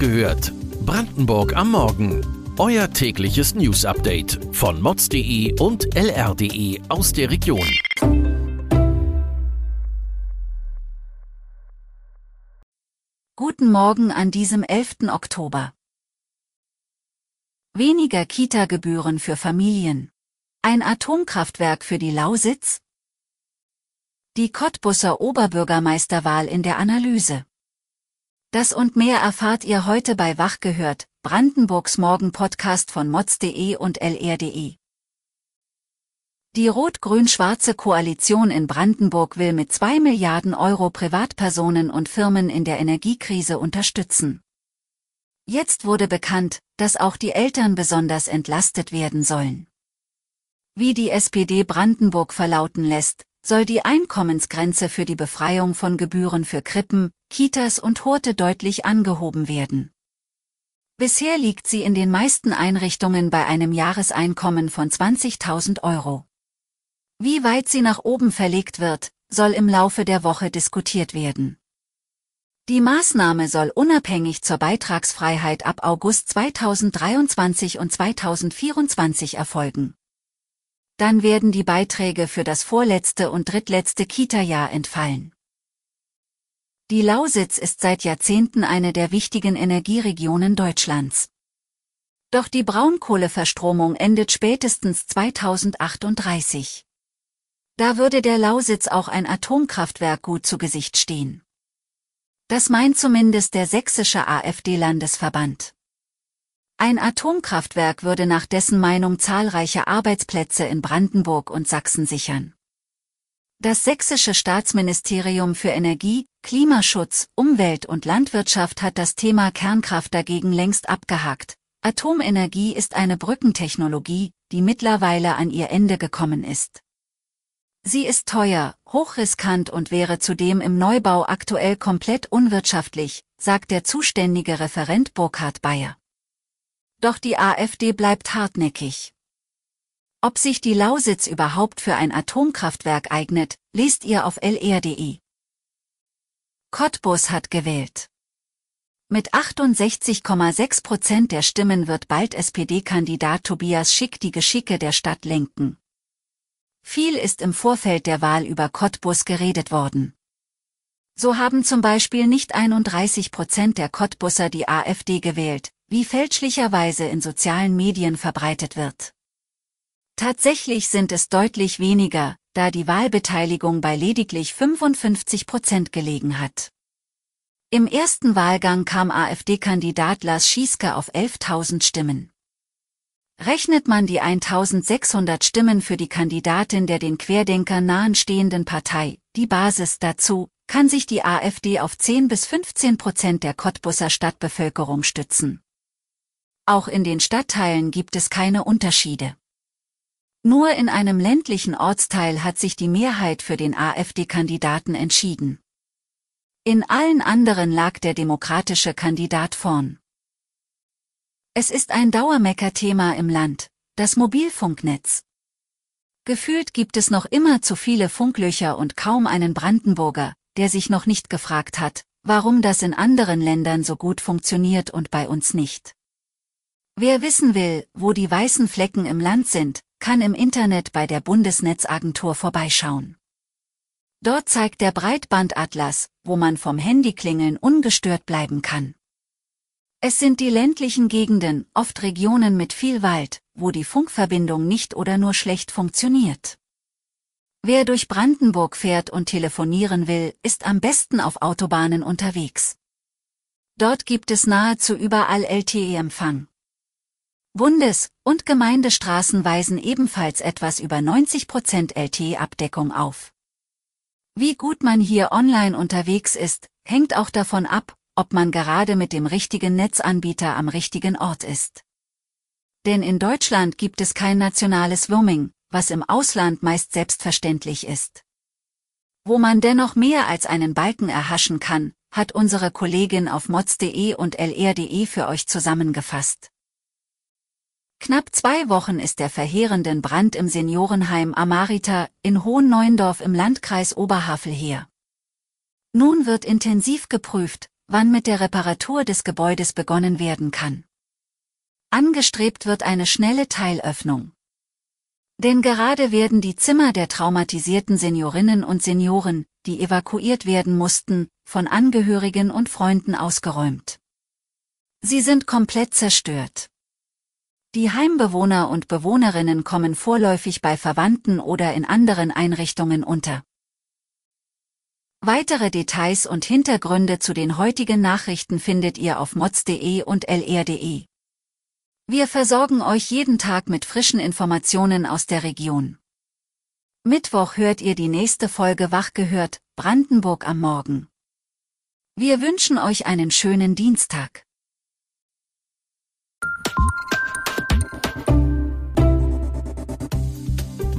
gehört. Brandenburg am Morgen. Euer tägliches News-Update von mods.de und lr.de aus der Region. Guten Morgen an diesem 11. Oktober. Weniger Kita-Gebühren für Familien. Ein Atomkraftwerk für die Lausitz? Die Cottbusser Oberbürgermeisterwahl in der Analyse. Das und mehr erfahrt ihr heute bei Wach gehört, Brandenburgs Morgen-Podcast von mods.de und lr.de. Die rot-grün-schwarze Koalition in Brandenburg will mit 2 Milliarden Euro Privatpersonen und Firmen in der Energiekrise unterstützen. Jetzt wurde bekannt, dass auch die Eltern besonders entlastet werden sollen. Wie die SPD Brandenburg verlauten lässt, soll die Einkommensgrenze für die Befreiung von Gebühren für Krippen, Kitas und Horte deutlich angehoben werden. Bisher liegt sie in den meisten Einrichtungen bei einem Jahreseinkommen von 20.000 Euro. Wie weit sie nach oben verlegt wird, soll im Laufe der Woche diskutiert werden. Die Maßnahme soll unabhängig zur Beitragsfreiheit ab August 2023 und 2024 erfolgen dann werden die Beiträge für das vorletzte und drittletzte Kita-Jahr entfallen. Die Lausitz ist seit Jahrzehnten eine der wichtigen Energieregionen Deutschlands. Doch die Braunkohleverstromung endet spätestens 2038. Da würde der Lausitz auch ein Atomkraftwerk gut zu Gesicht stehen. Das meint zumindest der sächsische AfD-Landesverband. Ein Atomkraftwerk würde nach dessen Meinung zahlreiche Arbeitsplätze in Brandenburg und Sachsen sichern. Das sächsische Staatsministerium für Energie, Klimaschutz, Umwelt und Landwirtschaft hat das Thema Kernkraft dagegen längst abgehakt. Atomenergie ist eine Brückentechnologie, die mittlerweile an ihr Ende gekommen ist. Sie ist teuer, hochriskant und wäre zudem im Neubau aktuell komplett unwirtschaftlich, sagt der zuständige Referent Burkhard Bayer. Doch die AfD bleibt hartnäckig. Ob sich die Lausitz überhaupt für ein Atomkraftwerk eignet, lest ihr auf lr.de. Cottbus hat gewählt. Mit 68,6 Prozent der Stimmen wird bald SPD-Kandidat Tobias Schick die Geschicke der Stadt lenken. Viel ist im Vorfeld der Wahl über Cottbus geredet worden. So haben zum Beispiel nicht 31 Prozent der Cottbusser die AfD gewählt, wie fälschlicherweise in sozialen Medien verbreitet wird. Tatsächlich sind es deutlich weniger, da die Wahlbeteiligung bei lediglich 55 Prozent gelegen hat. Im ersten Wahlgang kam AfD-Kandidat Lars Schieske auf 11.000 Stimmen. Rechnet man die 1600 Stimmen für die Kandidatin der den Querdenkern nahenstehenden Partei, die Basis dazu, kann sich die AfD auf 10 bis 15 Prozent der Cottbusser Stadtbevölkerung stützen. Auch in den Stadtteilen gibt es keine Unterschiede. Nur in einem ländlichen Ortsteil hat sich die Mehrheit für den AfD-Kandidaten entschieden. In allen anderen lag der demokratische Kandidat vorn. Es ist ein Dauermeckerthema im Land, das Mobilfunknetz. Gefühlt gibt es noch immer zu viele Funklöcher und kaum einen Brandenburger, der sich noch nicht gefragt hat, warum das in anderen Ländern so gut funktioniert und bei uns nicht. Wer wissen will, wo die weißen Flecken im Land sind, kann im Internet bei der Bundesnetzagentur vorbeischauen. Dort zeigt der Breitbandatlas, wo man vom Handyklingeln ungestört bleiben kann. Es sind die ländlichen Gegenden, oft Regionen mit viel Wald, wo die Funkverbindung nicht oder nur schlecht funktioniert. Wer durch Brandenburg fährt und telefonieren will, ist am besten auf Autobahnen unterwegs. Dort gibt es nahezu überall LTE-Empfang. Bundes- und Gemeindestraßen weisen ebenfalls etwas über 90% LTE-Abdeckung auf. Wie gut man hier online unterwegs ist, hängt auch davon ab, ob man gerade mit dem richtigen Netzanbieter am richtigen Ort ist. Denn in Deutschland gibt es kein nationales Roaming, was im Ausland meist selbstverständlich ist. Wo man dennoch mehr als einen Balken erhaschen kann, hat unsere Kollegin auf mods.de und lr.de für euch zusammengefasst. Knapp zwei Wochen ist der verheerenden Brand im Seniorenheim Amarita in Hohenneuendorf im Landkreis Oberhavel her. Nun wird intensiv geprüft, wann mit der Reparatur des Gebäudes begonnen werden kann. Angestrebt wird eine schnelle Teilöffnung. Denn gerade werden die Zimmer der traumatisierten Seniorinnen und Senioren, die evakuiert werden mussten, von Angehörigen und Freunden ausgeräumt. Sie sind komplett zerstört. Die Heimbewohner und Bewohnerinnen kommen vorläufig bei Verwandten oder in anderen Einrichtungen unter. Weitere Details und Hintergründe zu den heutigen Nachrichten findet ihr auf mods.de und lr.de. Wir versorgen euch jeden Tag mit frischen Informationen aus der Region. Mittwoch hört ihr die nächste Folge Wach gehört, Brandenburg am Morgen. Wir wünschen euch einen schönen Dienstag.